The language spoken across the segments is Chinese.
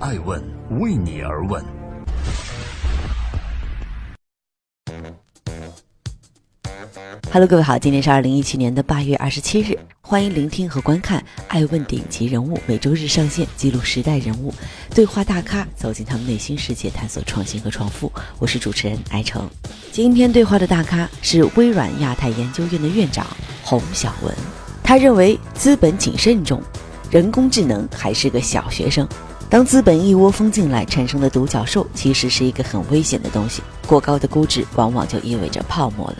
爱问为你而问。Hello，各位好，今天是二零一七年的八月二十七日，欢迎聆听和观看《爱问顶级人物》，每周日上线，记录时代人物，对话大咖，走进他们内心世界，探索创新和创富。我是主持人艾成。今天对话的大咖是微软亚太研究院的院长洪晓文，他认为资本谨慎重，人工智能还是个小学生。当资本一窝蜂进来，产生的独角兽其实是一个很危险的东西，过高的估值往往就意味着泡沫了。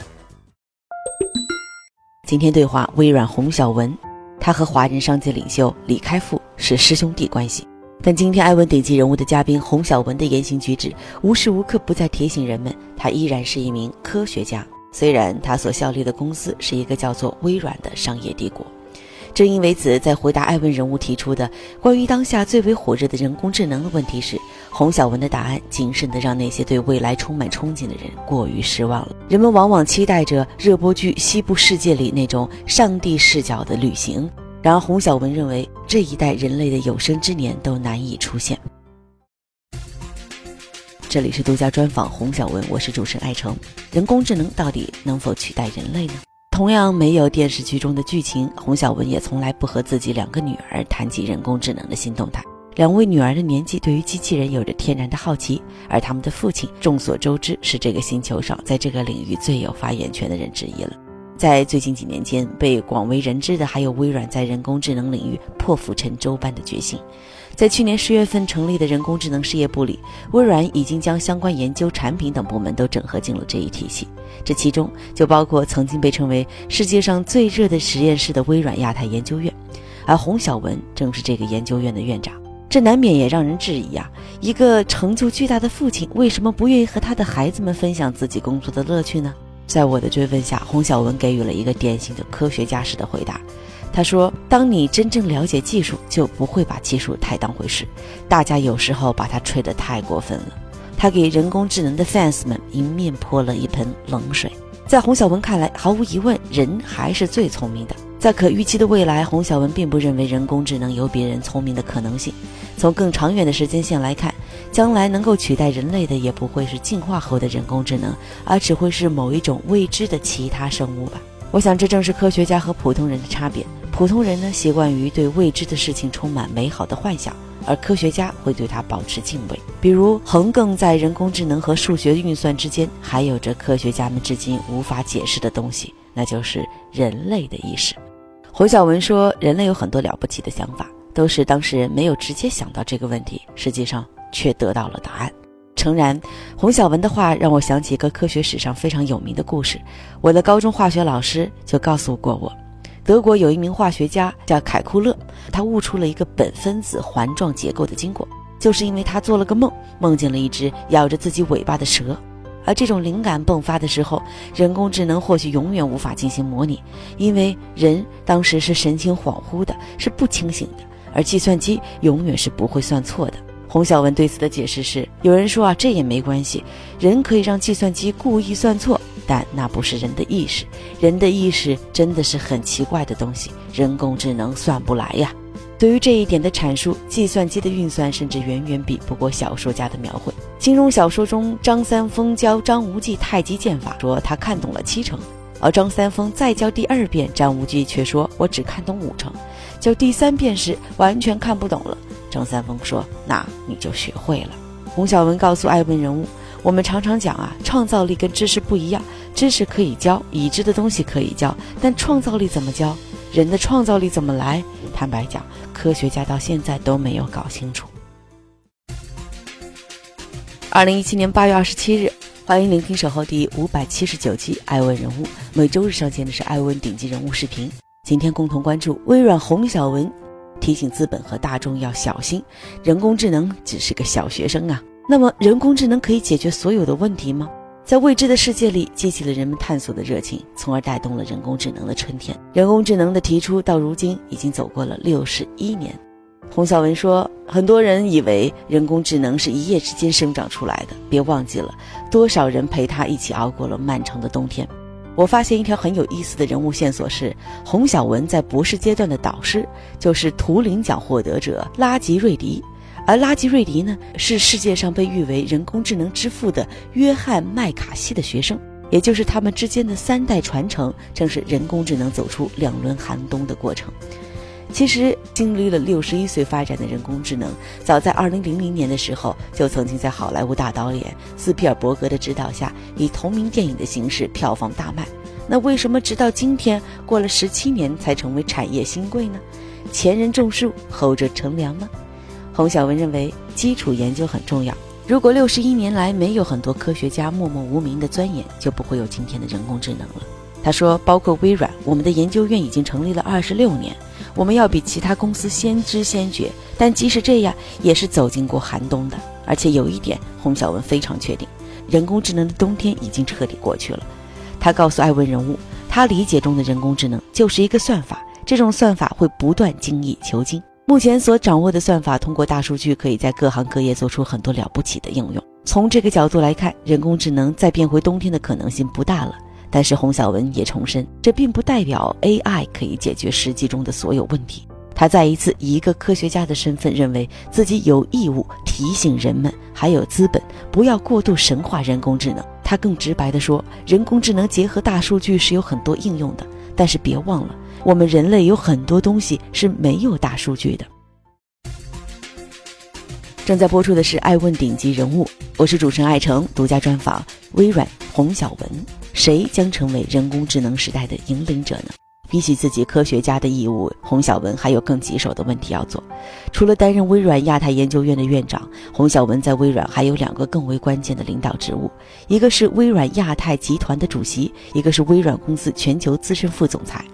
今天对话微软洪晓文，他和华人商界领袖李开复是师兄弟关系。但今天艾问顶级人物的嘉宾洪晓文的言行举止，无时无刻不在提醒人们，他依然是一名科学家。虽然他所效力的公司是一个叫做微软的商业帝国。正因为此，在回答艾问人物提出的关于当下最为火热的人工智能的问题时，洪晓文的答案谨慎地让那些对未来充满憧憬的人过于失望了。人们往往期待着热播剧《西部世界》里那种上帝视角的旅行，然而洪晓文认为这一代人类的有生之年都难以出现。这里是独家专访洪晓文，我是主持人艾成。人工智能到底能否取代人类呢？同样没有电视剧中的剧情，洪晓文也从来不和自己两个女儿谈及人工智能的新动态。两位女儿的年纪对于机器人有着天然的好奇，而他们的父亲众所周知是这个星球上在这个领域最有发言权的人之一了。在最近几年间，被广为人知的还有微软在人工智能领域破釜沉舟般的决心。在去年十月份成立的人工智能事业部里，微软已经将相关研究、产品等部门都整合进了这一体系。这其中就包括曾经被称为世界上最热的实验室的微软亚太研究院，而洪晓文正是这个研究院的院长。这难免也让人质疑啊，一个成就巨大的父亲为什么不愿意和他的孩子们分享自己工作的乐趣呢？在我的追问下，洪晓文给予了一个典型的科学家式的回答。他说：“当你真正了解技术，就不会把技术太当回事。大家有时候把它吹得太过分了。”他给人工智能的 fans 们迎面泼了一盆冷水。在洪晓文看来，毫无疑问，人还是最聪明的。在可预期的未来，洪晓文并不认为人工智能有比人聪明的可能性。从更长远的时间线来看，将来能够取代人类的也不会是进化后的人工智能，而只会是某一种未知的其他生物吧。我想，这正是科学家和普通人的差别。普通人呢，习惯于对未知的事情充满美好的幻想，而科学家会对它保持敬畏。比如，横亘在人工智能和数学运算之间，还有着科学家们至今无法解释的东西，那就是人类的意识。洪晓文说：“人类有很多了不起的想法，都是当事人没有直接想到这个问题，实际上却得到了答案。”诚然，洪晓文的话让我想起一个科学史上非常有名的故事。我的高中化学老师就告诉过我。德国有一名化学家叫凯库勒，他悟出了一个苯分子环状结构的经过，就是因为他做了个梦，梦见了一只咬着自己尾巴的蛇。而这种灵感迸发的时候，人工智能或许永远无法进行模拟，因为人当时是神情恍惚的，是不清醒的，而计算机永远是不会算错的。洪晓文对此的解释是：有人说啊，这也没关系，人可以让计算机故意算错。但那不是人的意识，人的意识真的是很奇怪的东西，人工智能算不来呀。对于这一点的阐述，计算机的运算甚至远远比不过小说家的描绘。金庸小说中，张三丰教张无忌太极剑法，说他看懂了七成，而张三丰再教第二遍，张无忌却说我只看懂五成，教第三遍时完全看不懂了。张三丰说：“那你就学会了。”洪小文告诉爱问人物。我们常常讲啊，创造力跟知识不一样，知识可以教，已知的东西可以教，但创造力怎么教？人的创造力怎么来？坦白讲，科学家到现在都没有搞清楚。二零一七年八月二十七日，欢迎聆听守候第五百七十九期《爱问人物》，每周日上线的是《爱问顶级人物》视频。今天共同关注微软洪小文提醒资本和大众要小心，人工智能只是个小学生啊。那么，人工智能可以解决所有的问题吗？在未知的世界里，激起了人们探索的热情，从而带动了人工智能的春天。人工智能的提出到如今已经走过了六十一年。洪晓文说：“很多人以为人工智能是一夜之间生长出来的，别忘记了多少人陪他一起熬过了漫长的冬天。”我发现一条很有意思的人物线索是，洪晓文在博士阶段的导师就是图灵奖获得者拉吉瑞迪。而拉吉瑞迪呢，是世界上被誉为人工智能之父的约翰麦卡锡的学生，也就是他们之间的三代传承，正是人工智能走出两轮寒冬的过程。其实，经历了六十一岁发展的人工智能，早在二零零零年的时候，就曾经在好莱坞大导演斯皮尔伯格的指导下，以同名电影的形式票房大卖。那为什么直到今天，过了十七年才成为产业新贵呢？前人种树，后者乘凉吗？洪小文认为，基础研究很重要。如果六十一年来没有很多科学家默默无名的钻研，就不会有今天的人工智能了。他说，包括微软，我们的研究院已经成立了二十六年，我们要比其他公司先知先觉。但即使这样，也是走进过寒冬的。而且有一点，洪小文非常确定，人工智能的冬天已经彻底过去了。他告诉艾问人物，他理解中的人工智能就是一个算法，这种算法会不断精益求精。目前所掌握的算法，通过大数据可以在各行各业做出很多了不起的应用。从这个角度来看，人工智能再变回冬天的可能性不大了。但是洪小文也重申，这并不代表 AI 可以解决实际中的所有问题。他再一次以一个科学家的身份，认为自己有义务提醒人们，还有资本，不要过度神化人工智能。他更直白地说，人工智能结合大数据是有很多应用的，但是别忘了。我们人类有很多东西是没有大数据的。正在播出的是《爱问顶级人物》，我是主持人艾诚，独家专访微软洪晓文。谁将成为人工智能时代的引领者呢？比起自己科学家的义务，洪小文还有更棘手的问题要做。除了担任微软亚太研究院的院长，洪小文在微软还有两个更为关键的领导职务：一个是微软亚太集团的主席，一个是微软公司全球资深副总裁。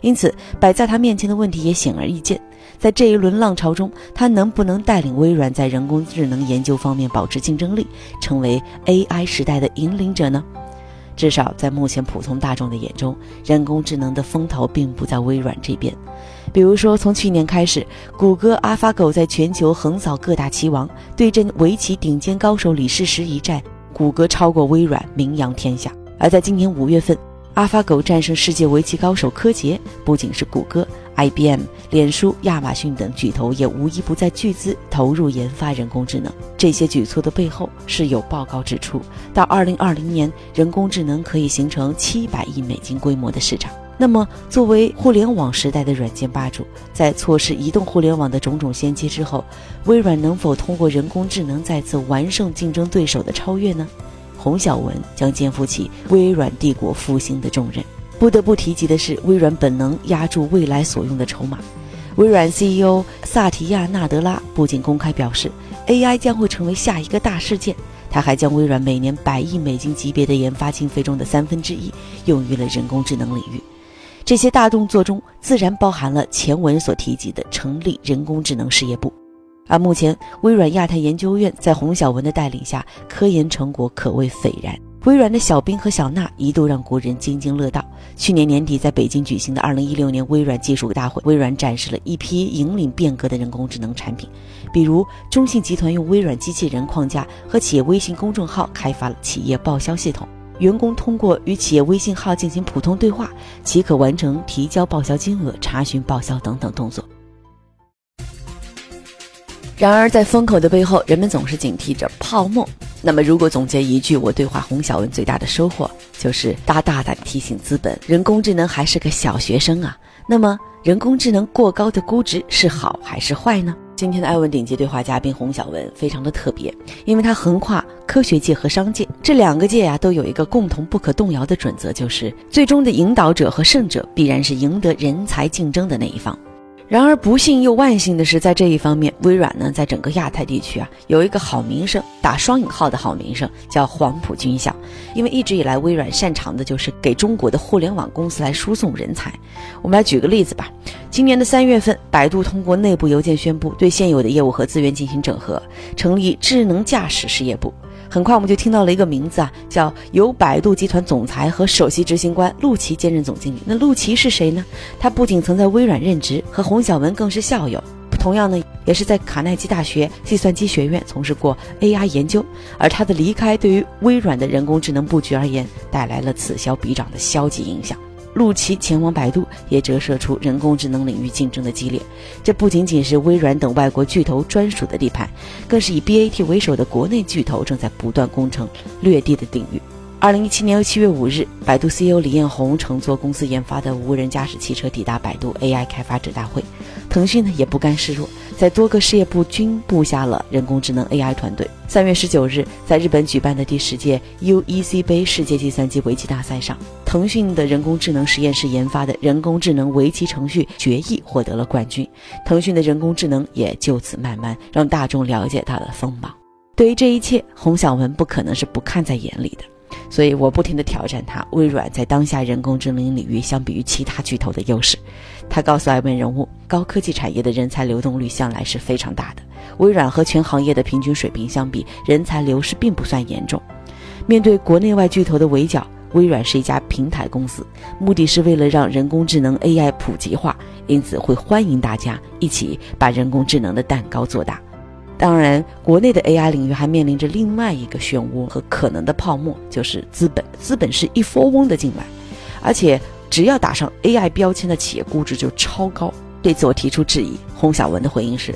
因此，摆在他面前的问题也显而易见。在这一轮浪潮中，他能不能带领微软在人工智能研究方面保持竞争力，成为 AI 时代的引领者呢？至少在目前普通大众的眼中，人工智能的风头并不在微软这边。比如说，从去年开始，谷歌阿法狗在全球横扫各大棋王，对阵围棋顶尖高手李世石一战，谷歌超过微软，名扬天下。而在今年五月份阿法狗战胜世界围棋高手柯洁，不仅是谷歌、IBM、脸书、亚马逊等巨头也无一不在巨资投入研发人工智能。这些举措的背后是有报告指出，到2020年，人工智能可以形成700亿美金规模的市场。那么，作为互联网时代的软件霸主，在错失移动互联网的种种先机之后，微软能否通过人工智能再次完胜竞争对手的超越呢？洪小文将肩负起微软帝国复兴的重任。不得不提及的是，微软本能压住未来所用的筹码。微软 CEO 萨提亚·纳德拉不仅公开表示，AI 将会成为下一个大事件，他还将微软每年百亿美金级别的研发经费中的三分之一用于了人工智能领域。这些大动作中，自然包含了前文所提及的成立人工智能事业部。而目前，微软亚太研究院在洪小文的带领下，科研成果可谓斐然。微软的小兵和小娜一度让国人津津乐道。去年年底在北京举行的2016年微软技术大会，微软展示了一批引领变革的人工智能产品，比如中信集团用微软机器人框架和企业微信公众号开发了企业报销系统，员工通过与企业微信号进行普通对话，即可完成提交报销金额、查询报销等等动作。然而，在风口的背后，人们总是警惕着泡沫。那么，如果总结一句，我对话洪小文最大的收获，就是他大胆提醒资本，人工智能还是个小学生啊。那么，人工智能过高的估值是好还是坏呢？今天的艾问顶级对话嘉宾洪小文非常的特别，因为他横跨科学界和商界这两个界呀，都有一个共同不可动摇的准则，就是最终的引导者和胜者必然是赢得人才竞争的那一方。然而不幸又万幸的是，在这一方面，微软呢，在整个亚太地区啊，有一个好名声，打双引号的好名声，叫黄埔军校。因为一直以来，微软擅长的就是给中国的互联网公司来输送人才。我们来举个例子吧。今年的三月份，百度通过内部邮件宣布，对现有的业务和资源进行整合，成立智能驾驶事业部。很快我们就听到了一个名字啊，叫由百度集团总裁和首席执行官陆琪兼任总经理。那陆琪是谁呢？他不仅曾在微软任职，和洪小文更是校友。同样呢，也是在卡耐基大学计算机学院从事过 AI 研究。而他的离开，对于微软的人工智能布局而言，带来了此消彼长的消极影响。陆琪前往百度，也折射出人工智能领域竞争的激烈。这不仅仅是微软等外国巨头专属的地盘，更是以 BAT 为首的国内巨头正在不断攻城略地的领域。二零一七年七月五日，百度 CEO 李彦宏乘坐公司研发的无人驾驶汽车抵达百度 AI 开发者大会。腾讯呢也不甘示弱，在多个事业部均布下了人工智能 AI 团队。三月十九日，在日本举办的第十届 UEC 杯世界计算机围棋大赛上，腾讯的人工智能实验室研发的人工智能围棋程序决议获得了冠军。腾讯的人工智能也就此慢慢让大众了解它的锋芒。对于这一切，洪小文不可能是不看在眼里的。所以我不停地挑战他，微软在当下人工智能领域相比于其他巨头的优势。他告诉艾问人物，高科技产业的人才流动率向来是非常大的。微软和全行业的平均水平相比，人才流失并不算严重。面对国内外巨头的围剿，微软是一家平台公司，目的是为了让人工智能 AI 普及化，因此会欢迎大家一起把人工智能的蛋糕做大。当然，国内的 AI 领域还面临着另外一个漩涡和可能的泡沫，就是资本。资本是一窝蜂的进来，而且只要打上 AI 标签的企业估值就超高。对此我提出质疑，洪小文的回应是，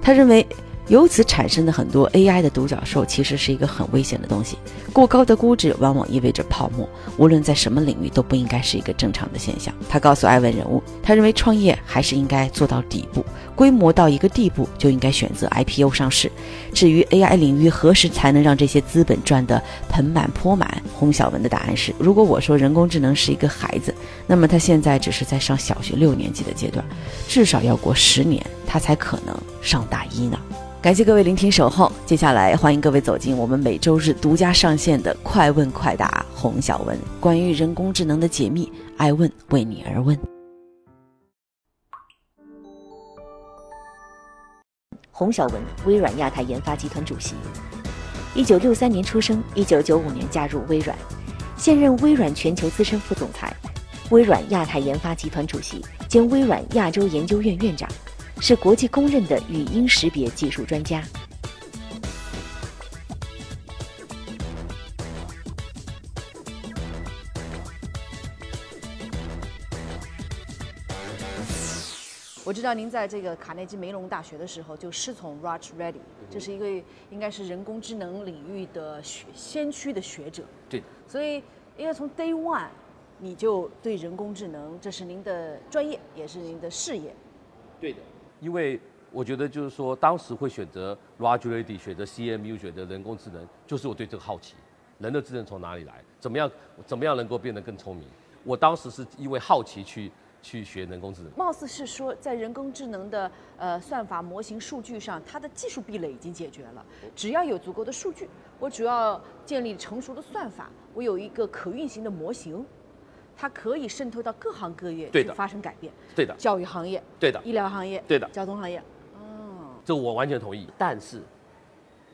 他认为。由此产生的很多 AI 的独角兽，其实是一个很危险的东西。过高的估值往往意味着泡沫，无论在什么领域都不应该是一个正常的现象。他告诉艾文人物，他认为创业还是应该做到底部，规模到一个地步就应该选择 IPO 上市。至于 AI 领域何时才能让这些资本赚得盆满钵满，洪小文的答案是：如果我说人工智能是一个孩子，那么他现在只是在上小学六年级的阶段，至少要过十年，他才可能上大一呢。感谢各位聆听守候，接下来欢迎各位走进我们每周日独家上线的“快问快答”洪小文关于人工智能的解密，爱问为你而问。洪小文，微软亚太研发集团主席，一九六三年出生，一九九五年加入微软，现任微软全球资深副总裁，微软亚太研发集团主席兼微软亚洲研究院院长。是国际公认的语音识别技术专家。我知道您在这个卡内基梅隆大学的时候就师从 Raj Reddy，这是一个应该是人工智能领域的学先驱的学者。对。所以应该从 Day One，你就对人工智能，这是您的专业，也是您的事业。对的。因为我觉得就是说，当时会选择 Roger Ready，选择 CMU，选择人工智能，就是我对这个好奇，人的智能从哪里来？怎么样，怎么样能够变得更聪明？我当时是因为好奇去去学人工智能。貌似是说，在人工智能的呃算法模型数据上，它的技术壁垒已经解决了，只要有足够的数据，我主要建立成熟的算法，我有一个可运行的模型。它可以渗透到各行各业，对的，发生改变，对的，教育行业，对的，医疗行业，对的，交通行业，哦，这我完全同意。但是，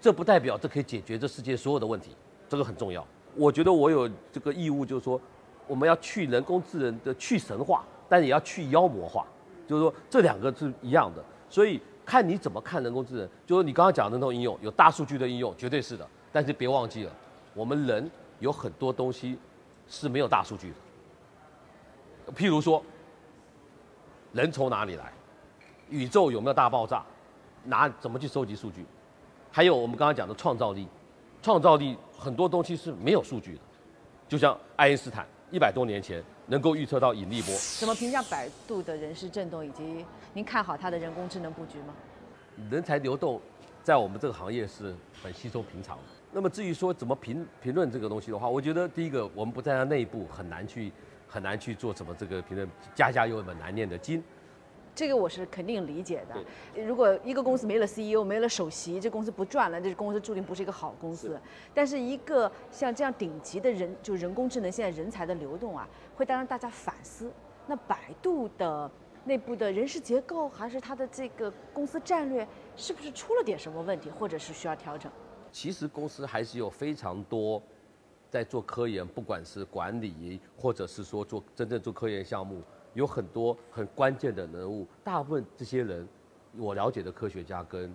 这不代表这可以解决这世界所有的问题，这个很重要。我觉得我有这个义务，就是说，我们要去人工智能的去神话，但也要去妖魔化，就是说这两个是一样的。所以看你怎么看人工智能，就是你刚刚讲的那种应用，有大数据的应用，绝对是的。但是别忘记了，我们人有很多东西是没有大数据的。譬如说，人从哪里来？宇宙有没有大爆炸？拿怎么去收集数据？还有我们刚刚讲的创造力，创造力很多东西是没有数据的。就像爱因斯坦一百多年前能够预测到引力波。怎么评价百度的人事震动，以及您看好它的人工智能布局吗？人才流动在我们这个行业是很稀松平常的。那么至于说怎么评评论这个东西的话，我觉得第一个我们不在它内部，很难去。很难去做什么这个评论，家家有本难念的经，这个我是肯定理解的。如果一个公司没了 CEO，没了首席，这公司不赚了，这公司注定不是一个好公司。但是一个像这样顶级的人，就人工智能现在人才的流动啊，会让大家反思。那百度的内部的人事结构，还是它的这个公司战略，是不是出了点什么问题，或者是需要调整？其实公司还是有非常多。在做科研，不管是管理，或者是说做真正做科研项目，有很多很关键的人物。大部分这些人，我了解的科学家跟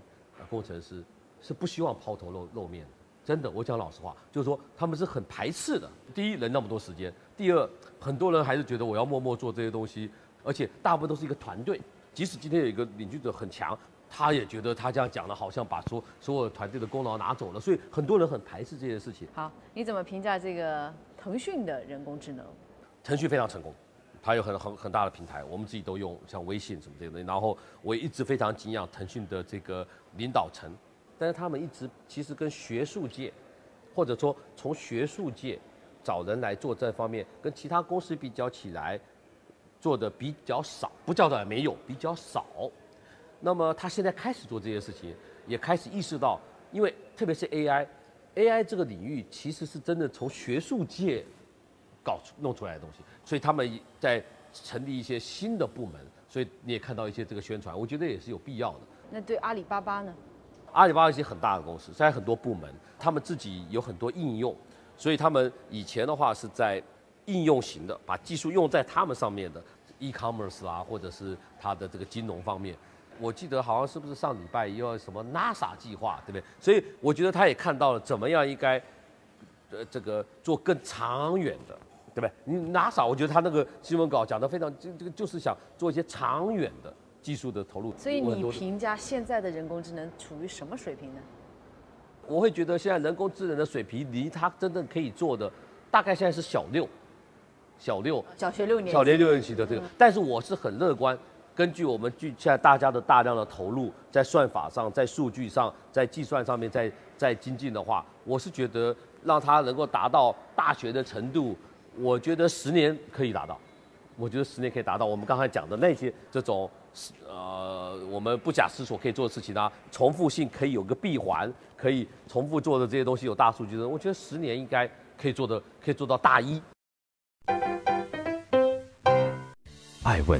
工程师是不希望抛头露露面的。真的，我讲老实话，就是说他们是很排斥的。第一，人那么多时间；第二，很多人还是觉得我要默默做这些东西，而且大部分都是一个团队。即使今天有一个领军者很强，他也觉得他这样讲的好像把所所有团队的功劳拿走了，所以很多人很排斥这件事情。好，你怎么评价这个腾讯的人工智能？腾讯非常成功，它有很很很大的平台，我们自己都用，像微信什么这些东西。然后我一直非常敬仰腾讯的这个领导层。但是他们一直其实跟学术界，或者说从学术界找人来做这方面，跟其他公司比较起来，做的比较少，不叫做没有，比较少。那么他现在开始做这些事情，也开始意识到，因为特别是 AI，AI 这个领域其实是真的从学术界搞出弄出来的东西，所以他们在成立一些新的部门，所以你也看到一些这个宣传，我觉得也是有必要的。那对阿里巴巴呢？阿里巴巴一些很大的公司，在很多部门，他们自己有很多应用，所以他们以前的话是在应用型的，把技术用在他们上面的，e-commerce 啦，或者是它的这个金融方面。我记得好像是不是上礼拜要什么 NASA 计划，对不对？所以我觉得他也看到了怎么样应该，呃，这个做更长远的，对不对？你 NASA，我觉得他那个新闻稿讲的非常，这这个就是想做一些长远的。技术的投入，所以你评价现在的人工智能处于什么水平呢？我会觉得现在人工智能的水平离它真正可以做的，大概现在是小六，小六，小学六年，小学六年级的这个。但是我是很乐观，根据我们据现在大家的大量的投入，在算法上，在数据上，在计算上面，在在精进的话，我是觉得让它能够达到大学的程度，我觉得十年可以达到，我觉得十年可以达到我们刚才讲的那些这种。呃，我们不假思索可以做的事情呢，重复性可以有个闭环，可以重复做的这些东西有大数据的，我觉得十年应该可以做的，可以做到大一。爱问